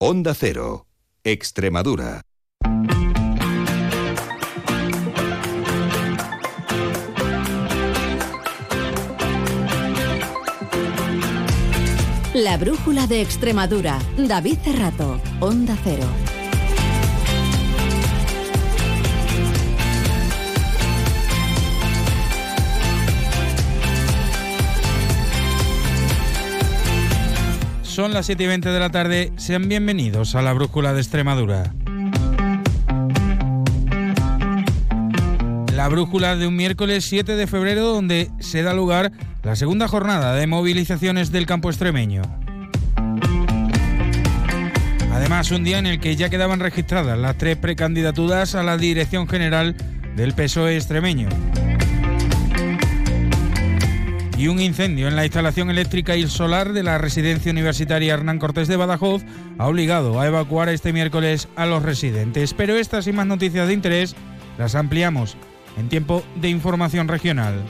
Onda Cero, Extremadura. La brújula de Extremadura. David Cerrato, Onda Cero. Son las 7 y 20 de la tarde. Sean bienvenidos a la Brújula de Extremadura. La brújula de un miércoles 7 de febrero donde se da lugar la segunda jornada de movilizaciones del campo extremeño. Además, un día en el que ya quedaban registradas las tres precandidaturas a la dirección general del PSOE extremeño y un incendio en la instalación eléctrica y solar de la residencia universitaria Hernán Cortés de Badajoz ha obligado a evacuar este miércoles a los residentes. Pero estas y más noticias de interés las ampliamos en tiempo de información regional.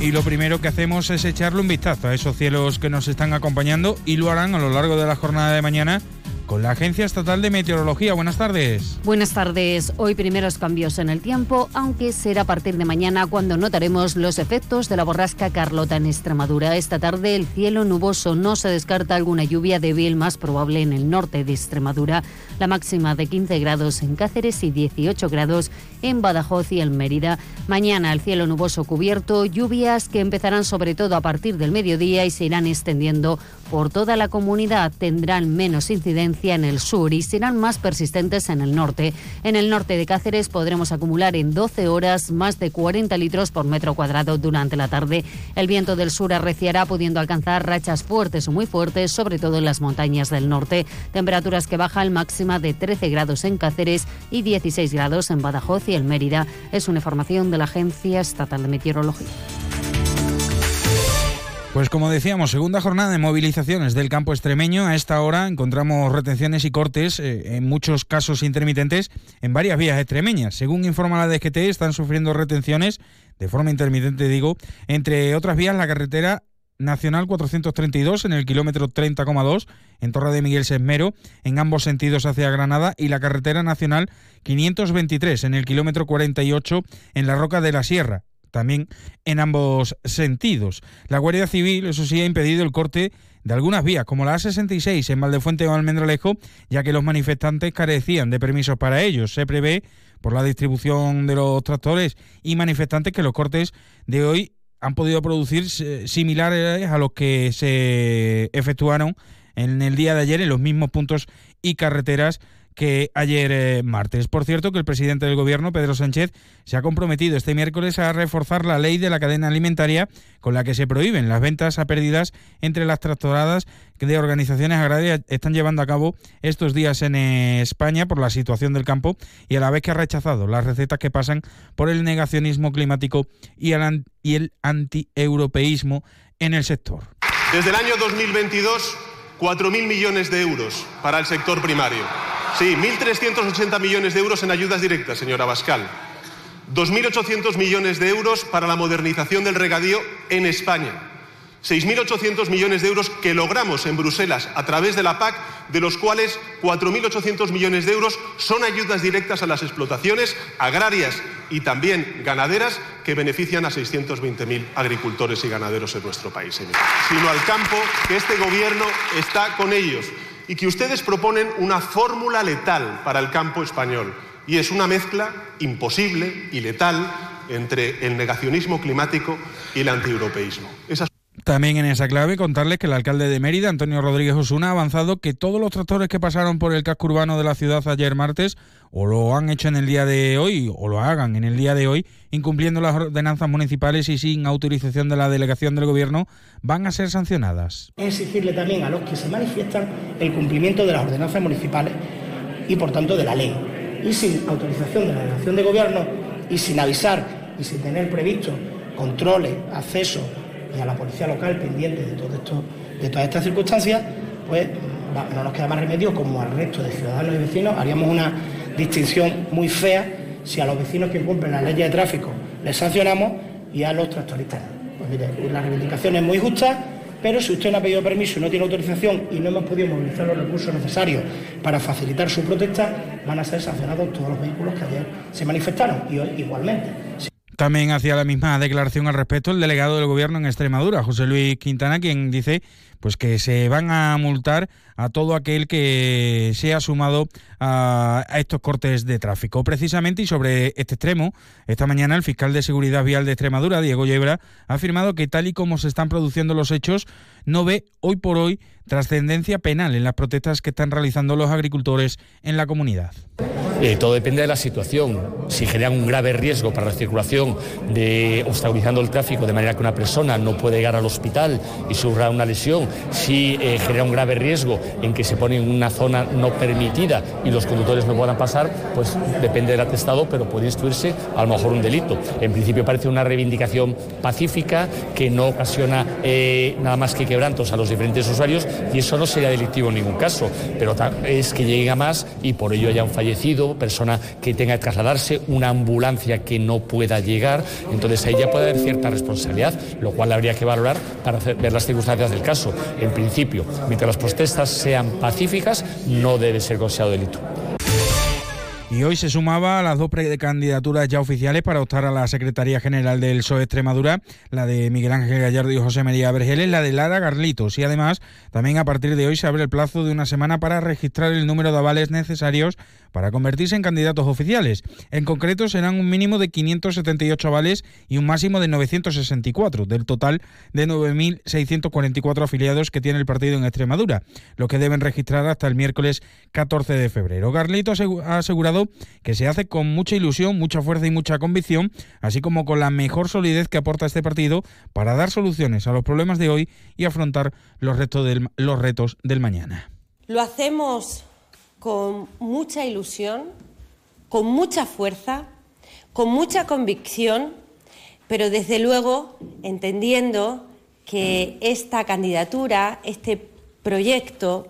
Y lo primero que hacemos es echarle un vistazo a esos cielos que nos están acompañando y lo harán a lo largo de la jornada de mañana con la Agencia Estatal de Meteorología. Buenas tardes. Buenas tardes. Hoy primeros cambios en el tiempo, aunque será a partir de mañana cuando notaremos los efectos de la borrasca Carlota en Extremadura. Esta tarde el cielo nuboso no se descarta alguna lluvia débil más probable en el norte de Extremadura. La máxima de 15 grados en Cáceres y 18 grados en Badajoz y en Mérida. Mañana el cielo nuboso cubierto, lluvias que empezarán sobre todo a partir del mediodía y se irán extendiendo por toda la comunidad. Tendrán menos incidencia en el sur y serán más persistentes en el norte. En el norte de Cáceres podremos acumular en 12 horas más de 40 litros por metro cuadrado durante la tarde. El viento del sur arreciará pudiendo alcanzar rachas fuertes o muy fuertes, sobre todo en las montañas del norte. Temperaturas que bajan máxima de 13 grados en Cáceres y 16 grados en Badajoz y el Mérida. Es una información de la Agencia Estatal de Meteorología. Pues como decíamos, segunda jornada de movilizaciones del campo extremeño. A esta hora encontramos retenciones y cortes, eh, en muchos casos intermitentes, en varias vías extremeñas. Según informa la DGT, están sufriendo retenciones, de forma intermitente digo, entre otras vías la carretera Nacional 432 en el kilómetro 30,2 en Torre de Miguel Sesmero en ambos sentidos hacia Granada y la carretera Nacional 523 en el kilómetro 48 en la Roca de la Sierra también en ambos sentidos. La Guardia Civil, eso sí, ha impedido el corte de algunas vías, como la A66 en Valdefuente o Almendralejo, ya que los manifestantes carecían de permisos para ellos. Se prevé, por la distribución de los tractores y manifestantes, que los cortes de hoy han podido producir similares a los que se efectuaron en el día de ayer en los mismos puntos y carreteras que ayer eh, martes. Por cierto, que el presidente del Gobierno, Pedro Sánchez, se ha comprometido este miércoles a reforzar la ley de la cadena alimentaria con la que se prohíben las ventas a pérdidas entre las tractoradas que de organizaciones agrarias están llevando a cabo estos días en España por la situación del campo y a la vez que ha rechazado las recetas que pasan por el negacionismo climático y el, y el antieuropeísmo en el sector. Desde el año 2022, 4.000 millones de euros para el sector primario. Sí, 1.380 millones de euros en ayudas directas, señora Bascal. 2.800 millones de euros para la modernización del regadío en España. 6.800 millones de euros que logramos en Bruselas a través de la PAC, de los cuales 4.800 millones de euros son ayudas directas a las explotaciones agrarias y también ganaderas que benefician a 620.000 agricultores y ganaderos en nuestro país, Sino al campo, que este Gobierno está con ellos y que ustedes proponen una fórmula letal para el campo español. Y es una mezcla imposible y letal entre el negacionismo climático y el antieuropeísmo. También en esa clave contarles que el alcalde de Mérida, Antonio Rodríguez Osuna, ha avanzado que todos los tractores que pasaron por el casco urbano de la ciudad ayer martes o lo han hecho en el día de hoy o lo hagan en el día de hoy, incumpliendo las ordenanzas municipales y sin autorización de la delegación del gobierno, van a ser sancionadas. Exigirle también a los que se manifiestan el cumplimiento de las ordenanzas municipales y por tanto de la ley. Y sin autorización de la delegación de gobierno y sin avisar y sin tener previsto controles, acceso y a la policía local pendiente de, todo esto, de todas estas circunstancias, pues no nos queda más remedio como al resto de ciudadanos y vecinos, haríamos una distinción muy fea si a los vecinos que incumplen las leyes de tráfico les sancionamos y a los tractoristas. Pues mire, la reivindicación es muy justa, pero si usted no ha pedido permiso y no tiene autorización y no hemos podido movilizar los recursos necesarios para facilitar su protesta, van a ser sancionados todos los vehículos que ayer se manifestaron y hoy igualmente. También hacía la misma declaración al respecto el delegado del Gobierno en Extremadura, José Luis Quintana, quien dice pues que se van a multar a todo aquel que sea sumado a, estos cortes de tráfico. Precisamente y sobre este extremo, esta mañana el fiscal de Seguridad Vial de Extremadura, Diego Yebra, ha afirmado que tal y como se están produciendo los hechos, no ve hoy por hoy trascendencia penal en las protestas que están realizando los agricultores en la comunidad. Eh, todo depende de la situación. Si generan un grave riesgo para la circulación, de obstaculizando el tráfico de manera que una persona no puede llegar al hospital y sufra una lesión, si eh, genera un grave riesgo en que se pone en una zona no permitida y los conductores no puedan pasar, pues depende del atestado, pero puede instruirse a lo mejor un delito. En principio parece una reivindicación pacífica que no ocasiona eh, nada más que quebrantos a los diferentes usuarios y eso no sería delictivo en ningún caso, pero es que llegue a más y por ello haya un fallecido, persona que tenga que trasladarse, una ambulancia que no pueda llegar, entonces ahí ya puede haber cierta responsabilidad, lo cual habría que valorar para ver las circunstancias del caso. En principio, mientras las protestas sean pacíficas, no debe ser considerado delito. Y hoy se sumaba a las dos precandidaturas ya oficiales para optar a la Secretaría General del PSOE Extremadura, la de Miguel Ángel Gallardo y José María Vergeles, la de Lara Garlitos. Y además, también a partir de hoy se abre el plazo de una semana para registrar el número de avales necesarios para convertirse en candidatos oficiales. En concreto, serán un mínimo de 578 avales y un máximo de 964, del total de 9.644 afiliados que tiene el partido en Extremadura, lo que deben registrar hasta el miércoles 14 de febrero. Garlito ha asegurado que se hace con mucha ilusión, mucha fuerza y mucha convicción, así como con la mejor solidez que aporta este partido para dar soluciones a los problemas de hoy y afrontar los, retos del, los retos del mañana. Lo hacemos con mucha ilusión, con mucha fuerza, con mucha convicción, pero desde luego entendiendo que esta candidatura, este proyecto,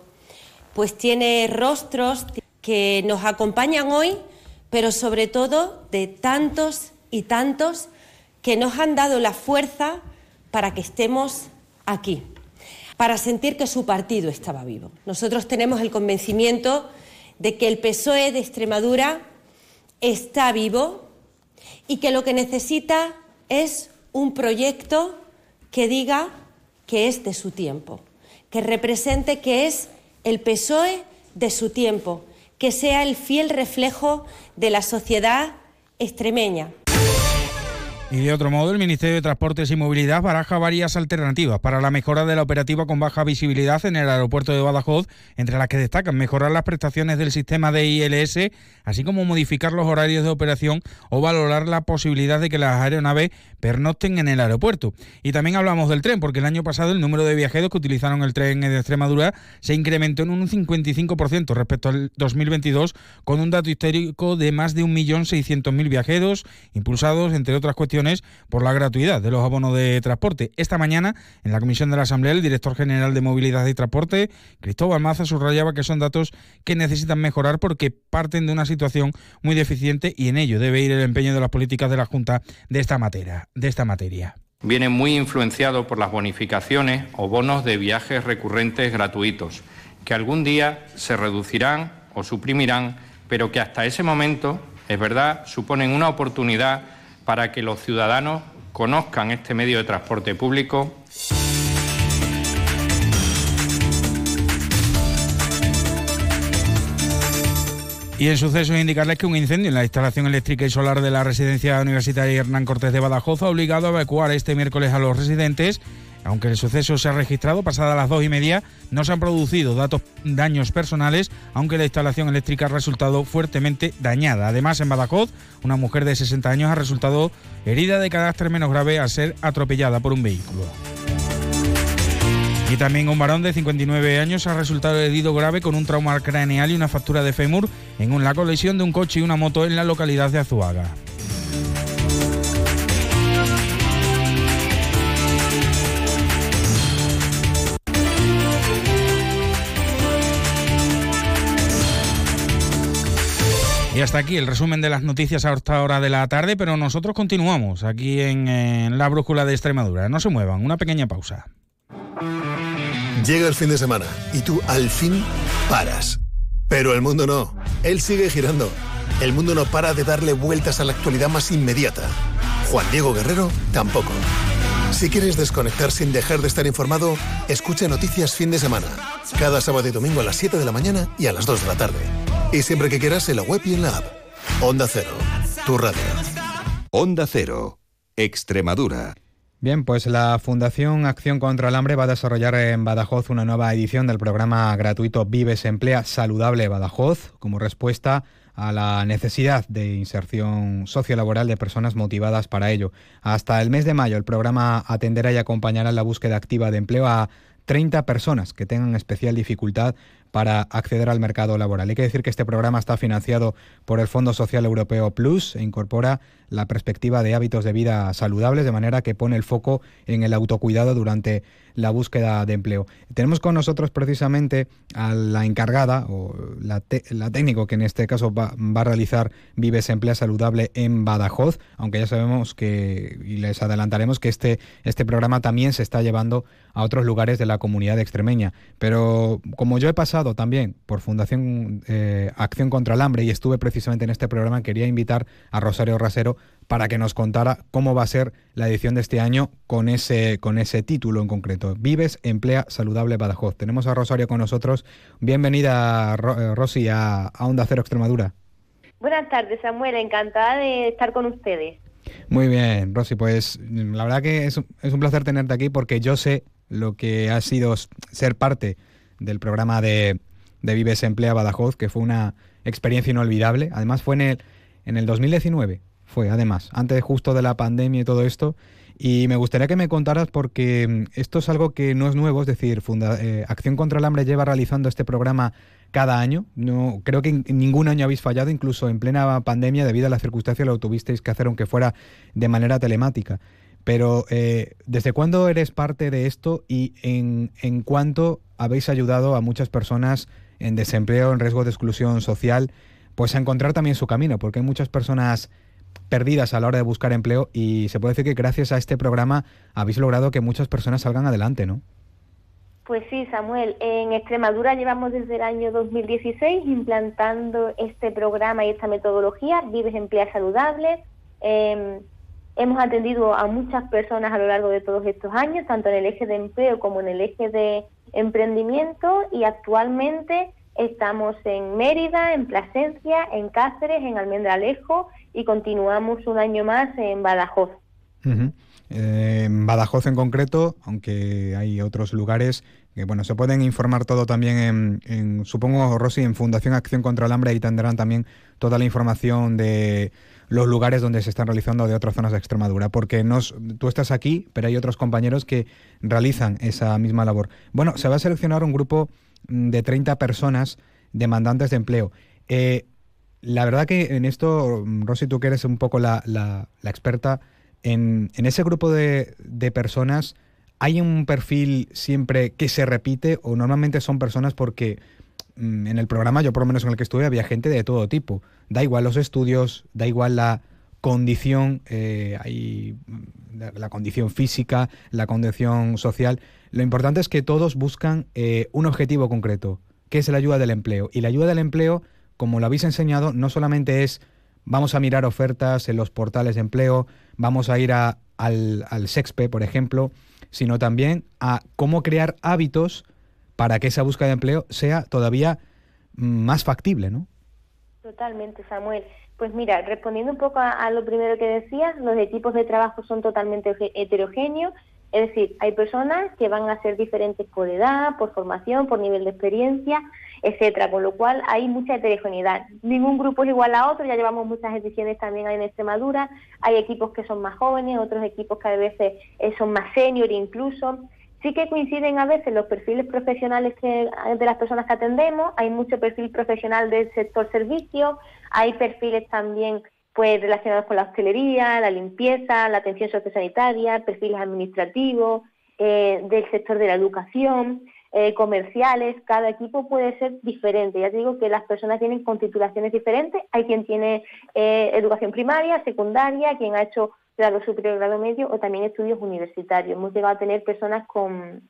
pues tiene rostros, que nos acompañan hoy, pero sobre todo de tantos y tantos que nos han dado la fuerza para que estemos aquí, para sentir que su partido estaba vivo. Nosotros tenemos el convencimiento de que el PSOE de Extremadura está vivo y que lo que necesita es un proyecto que diga que es de su tiempo, que represente que es el PSOE de su tiempo, que sea el fiel reflejo de la sociedad extremeña. Y de otro modo, el Ministerio de Transportes y Movilidad baraja varias alternativas para la mejora de la operativa con baja visibilidad en el aeropuerto de Badajoz, entre las que destacan mejorar las prestaciones del sistema de ILS, así como modificar los horarios de operación o valorar la posibilidad de que las aeronaves pernocten en el aeropuerto. Y también hablamos del tren, porque el año pasado el número de viajeros que utilizaron el tren de Extremadura se incrementó en un 55% respecto al 2022, con un dato histórico de más de 1.600.000 viajeros, impulsados, entre otras cuestiones, por la gratuidad de los abonos de transporte. Esta mañana, en la comisión de la Asamblea, el director general de Movilidad y Transporte, Cristóbal Maza, subrayaba que son datos que necesitan mejorar porque parten de una situación muy deficiente y en ello debe ir el empeño de las políticas de la Junta de esta materia. De esta materia. Viene muy influenciado por las bonificaciones o bonos de viajes recurrentes gratuitos, que algún día se reducirán o suprimirán, pero que hasta ese momento, es verdad, suponen una oportunidad para que los ciudadanos conozcan este medio de transporte público. Y en sucesos indicarles que un incendio en la instalación eléctrica y solar de la residencia universitaria Hernán Cortés de Badajoz ha obligado a evacuar este miércoles a los residentes aunque el suceso se ha registrado pasadas las dos y media, no se han producido datos, daños personales, aunque la instalación eléctrica ha resultado fuertemente dañada. Además, en Badajoz, una mujer de 60 años ha resultado herida de carácter menos grave al ser atropellada por un vehículo. Y también un varón de 59 años ha resultado herido grave con un trauma craneal y una fractura de fémur en una colisión de un coche y una moto en la localidad de Azuaga. Y hasta aquí el resumen de las noticias a esta hora de la tarde, pero nosotros continuamos aquí en, la brújula de Extremadura. No se muevan, una pequeña pausa. Llega el fin de semana y tú al fin paras. Pero el mundo no. Él sigue girando. El mundo no para de darle vueltas a la actualidad más inmediata. Juan Diego Guerrero tampoco. Si quieres desconectar sin dejar de estar informado, escucha Noticias Fin de Semana. Cada sábado y domingo a las 7 de la mañana y a las 2 de la tarde. Y siempre que quieras en la web y en la app. Onda Cero, tu radio. Onda Cero, Extremadura. Bien, pues la Fundación Acción contra el Hambre va a desarrollar en Badajoz una nueva edición del programa gratuito Vives Emplea Saludable Badajoz como respuesta a la necesidad de inserción sociolaboral de personas motivadas para ello. Hasta el mes de mayo el programa atenderá y acompañará en la búsqueda activa de empleo a 30 personas que tengan especial dificultad para acceder al mercado laboral. Hay que decir que este programa está financiado por el Fondo Social Europeo Plus e incorpora la perspectiva de hábitos de vida saludables, de manera que pone el foco en el autocuidado durante la búsqueda de empleo. Tenemos con nosotros precisamente a la encargada o la, técnico que en este caso va, a realizar Vives Emplea Saludable en Badajoz, aunque ya sabemos que, y les adelantaremos que este, este programa también se está llevando a otros lugares de la comunidad extremeña. Pero como yo he pasado también por Fundación eh, Acción contra el Hambre y estuve precisamente en este programa, quería invitar a Rosario Rasero para que nos contara cómo va a ser la edición de este año con ese, con ese título en concreto. Vives, Emplea Saludable Badajoz. Tenemos a Rosario con nosotros. Bienvenida, eh, Rosy, a, Onda Cero Extremadura. Buenas tardes, Samuel. Encantada de estar con ustedes. Muy bien, Rosy. Pues la verdad que es, es un placer tenerte aquí porque yo sé lo que ha sido ser parte del programa de, de Vives Emplea Badajoz, que fue una experiencia inolvidable. Además fue en el, en el 2019 fue además, antes justo de la pandemia y todo esto. Y me gustaría que me contaras porque mm, esto es algo que no es nuevo, es decir, eh, Acción contra el Hambre lleva realizando este programa cada año. No, creo que ningún año habéis fallado, incluso en plena pandemia, debido a las circunstancias lo tuvisteis que hacer aunque fuera de manera telemática. Pero, eh, ¿desde cuándo eres parte de esto y en, en cuánto habéis ayudado a muchas personas en desempleo, en riesgo de exclusión social, pues a encontrar también su camino? Porque hay muchas personas perdidas a la hora de buscar empleo y se puede decir que gracias a este programa habéis logrado que muchas personas salgan adelante, ¿no? Pues sí, Samuel. En Extremadura llevamos desde el año 2016 implantando este programa y esta metodología, Vives Emplea Saludable. Em, hemos atendido a muchas personas a lo largo de todos estos años, tanto en el eje de empleo como en el eje de emprendimiento y actualmente estamos en Mérida, en Plasencia, en Cáceres, en Almendralejo y continuamos un año más en Badajoz. Eh, en Badajoz en concreto, aunque hay otros lugares que bueno, se pueden informar todo también en, supongo, Rosy, en Fundación Acción contra el Hambre, ahí tendrán también toda la información de los lugares donde se están realizando de otras zonas de Extremadura, porque tú estás aquí, pero hay otros compañeros que realizan esa misma labor. Bueno, se va a seleccionar un grupo de 30 personas demandantes de empleo. Eh, la verdad que en esto, Rosy, tú que eres un poco la, experta, en, ese grupo de, personas, ¿hay un perfil siempre que se repite o normalmente son personas porque mm, en el programa, yo por lo menos en el que estuve, había gente de todo tipo? Da igual los estudios, da igual la condición, eh, mm, la, condición física, la condición social. Lo importante es que todos buscan eh, un objetivo concreto, que es la ayuda del empleo. Y la ayuda del empleo como lo habéis enseñado, no solamente es vamos a mirar ofertas en los portales de empleo, vamos a ir al, al SEXPE, por ejemplo, sino también a cómo crear hábitos para que esa búsqueda de empleo sea todavía más factible, ¿no? Totalmente, Samuel. Pues mira, respondiendo un poco a, a, lo primero que decías, los equipos de trabajo son totalmente heterogéneos, es decir, hay personas que van a ser diferentes por edad, por formación, por nivel de experiencia, etcétera, con lo cual hay mucha heterogeneidad. Ningún grupo es igual a otro, ya llevamos muchas ediciones también en Extremadura, hay equipos que son más jóvenes, otros equipos que a veces eh, son más senior incluso. Sí que coinciden a veces los perfiles profesionales que, de las personas que atendemos, hay mucho perfil profesional del sector servicio, hay perfiles también pues relacionados con la hostelería, la limpieza, la atención sociosanitaria, perfiles administrativos, eh, del sector de la educación. Eh, comerciales, cada equipo puede ser diferente. Ya te digo que las personas tienen con titulaciones diferentes, hay quien tiene eh, educación primaria, secundaria, quien ha hecho grado superior, grado medio o también estudios universitarios. Hemos llegado a tener personas con,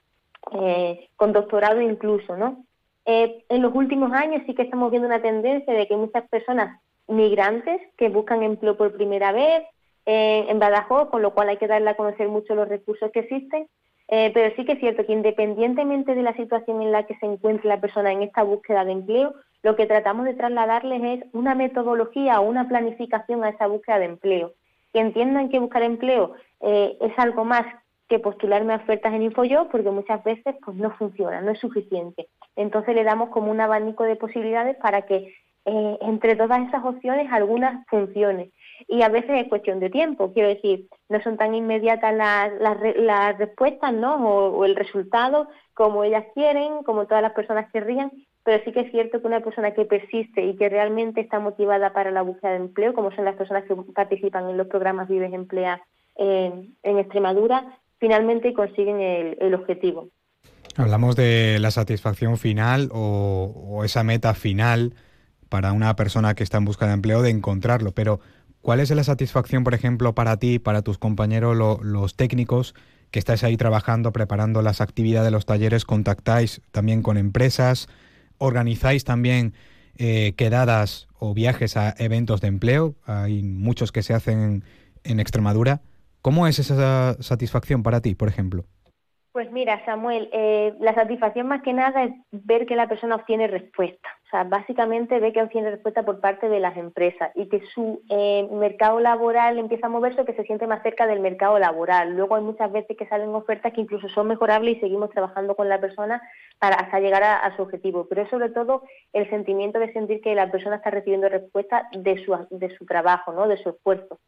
eh, con doctorado incluso, ¿no? en los últimos años sí que estamos viendo una tendencia de que muchas personas migrantes que buscan empleo por primera vez en Badajoz, con lo cual hay que darle a conocer mucho los recursos que existen, eh, pero sí que es cierto que independientemente de la situación en la que se encuentre la persona en esta búsqueda de empleo, lo que tratamos de trasladarles es una metodología o una planificación a esa búsqueda de empleo. Que entiendan que buscar empleo eh, es algo más que postularme a ofertas en InfoYo, porque muchas veces pues no funciona, no es suficiente. Entonces le damos como un abanico de posibilidades para que eh, entre todas esas opciones algunas funcionen y a veces es cuestión de tiempo. Quiero decir, no son tan inmediatas las, las, respuestas ¿no? O, el resultado como ellas quieren, como todas las personas querrían, pero sí que es cierto que una persona que persiste y que realmente está motivada para la búsqueda de empleo, como son las personas que participan en los programas Vives Emplea en, en Extremadura, finalmente consiguen el, el objetivo. Hablamos de la satisfacción final o, o, esa meta final para una persona que está en busca de empleo de encontrarlo, pero ¿Cuál es la satisfacción, por ejemplo, para ti, para tus compañeros, los técnicos que estáis ahí trabajando, preparando las actividades de los talleres? ¿Contactáis también con empresas? ¿Organizáis también eh, quedadas o viajes a eventos de empleo? Hay muchos que se hacen en Extremadura. ¿Cómo es esa satisfacción para ti, por ejemplo? Pues mira, Samuel, eh, la satisfacción más que nada es ver que la persona obtiene respuesta. O sea, básicamente ve que obtiene respuesta por parte de las empresas y que su eh, mercado laboral empieza a moverse o que se siente más cerca del mercado laboral. Luego hay muchas veces que salen ofertas que incluso son mejorables y seguimos trabajando con la persona para hasta llegar a, su objetivo. Pero es sobre todo el sentimiento de sentir que la persona está recibiendo respuesta de su, de su trabajo, ¿no? de su esfuerzo.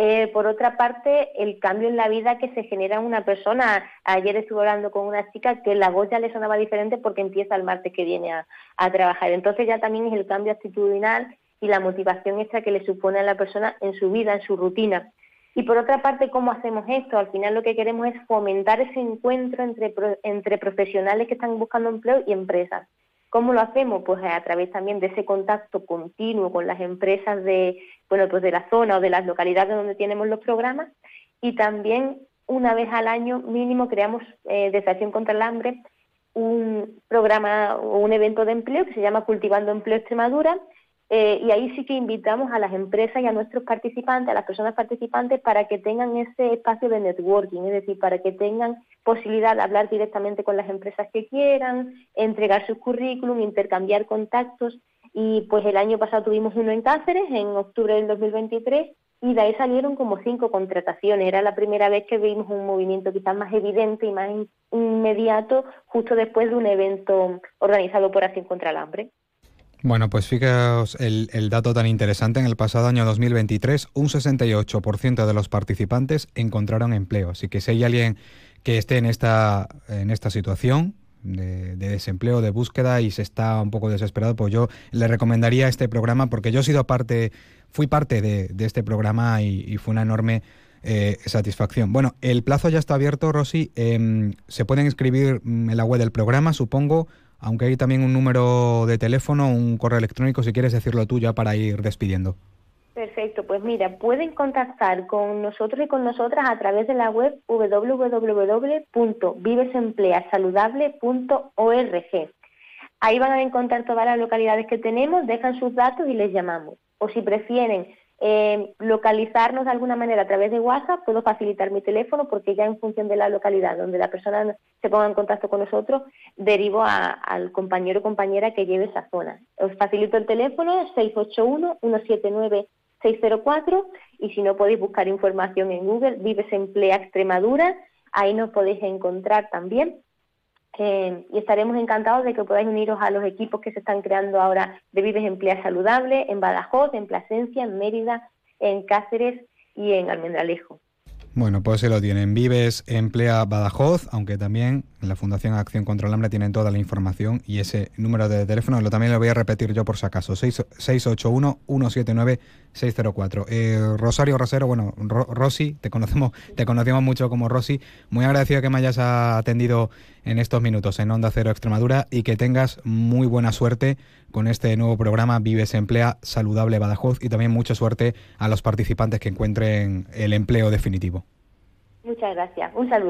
Eh, por otra parte, el cambio en la vida que se genera en una persona. Ayer estuve hablando con una chica que la voz ya le sonaba diferente porque empieza el martes que viene a, trabajar. Entonces ya también es el cambio actitudinal y la motivación extra que le supone a la persona en su vida, en su rutina. Y por otra parte, ¿cómo hacemos esto? Al final lo que queremos es fomentar ese encuentro entre, entre profesionales que están buscando empleo y empresas. ¿Cómo lo hacemos? Pues a través también de ese contacto continuo con las empresas de, bueno, pues de la zona o de las localidades donde tenemos los programas y también una vez al año mínimo creamos eh, desde Acción contra el Hambre un programa o un evento de empleo que se llama Cultivando Empleo Extremadura eh, y ahí sí que invitamos a las empresas y a nuestros participantes, a las personas participantes, para que tengan ese espacio de networking, es decir, para que tengan posibilidad de hablar directamente con las empresas que quieran, entregar sus currículum, intercambiar contactos. Y pues el año pasado tuvimos uno en Cáceres, en octubre del 2023, y de ahí salieron como cinco contrataciones. Era la primera vez que vimos un movimiento quizás más evidente y más inmediato justo después de un evento organizado por Acción contra el Hambre. Bueno, pues fijaos el, dato tan interesante. En el pasado año 2023, un 68% de los participantes encontraron empleo. Así que si hay alguien que esté en esta, en esta situación de, desempleo, de búsqueda y se está un poco desesperado, pues yo le recomendaría este programa porque yo he sido parte, fui parte de, este programa y, fue una enorme eh, satisfacción. Bueno, el plazo ya está abierto, Rosy. Em, se pueden inscribir en la web del programa, supongo aunque hay también un número de teléfono, un correo electrónico, si quieres decirlo tú ya para ir despidiendo. Perfecto, pues mira, pueden contactar con nosotros y con nosotras a través de la web www.vivesempleasaludable.org. Ahí van a encontrar todas las localidades que tenemos, dejan sus datos y les llamamos. O si prefieren eh, localizarnos de alguna manera a través de WhatsApp, puedo facilitar mi teléfono porque ya en función de la localidad donde la persona se ponga en contacto con nosotros, derivo al compañero o compañera que lleve esa zona. Os facilito el teléfono 681-179-604 y si no podéis buscar información en Google, Vives Emplea Extremadura, ahí nos podéis encontrar también eh, y estaremos encantados de que podáis uniros a los equipos que se están creando ahora de Vives Emplea Saludable en Badajoz, en Plasencia, en Mérida, en Cáceres y en Almendralejo. Bueno, pues se lo tienen. Vives Emplea Badajoz, aunque también en la Fundación Acción contra el Hambre tienen toda la información y ese número de teléfono lo también lo voy a repetir yo por si acaso, 681-179-604. Eh, Rosario Rosero, bueno, Rosy, te conocemos, te conocemos mucho como Rosy, muy agradecido que me hayas atendido en estos minutos en Onda Cero Extremadura y que tengas muy buena suerte con este nuevo programa Vives Emplea Saludable Badajoz y también mucha suerte a los participantes que encuentren el empleo definitivo. Muchas gracias. Un saludo.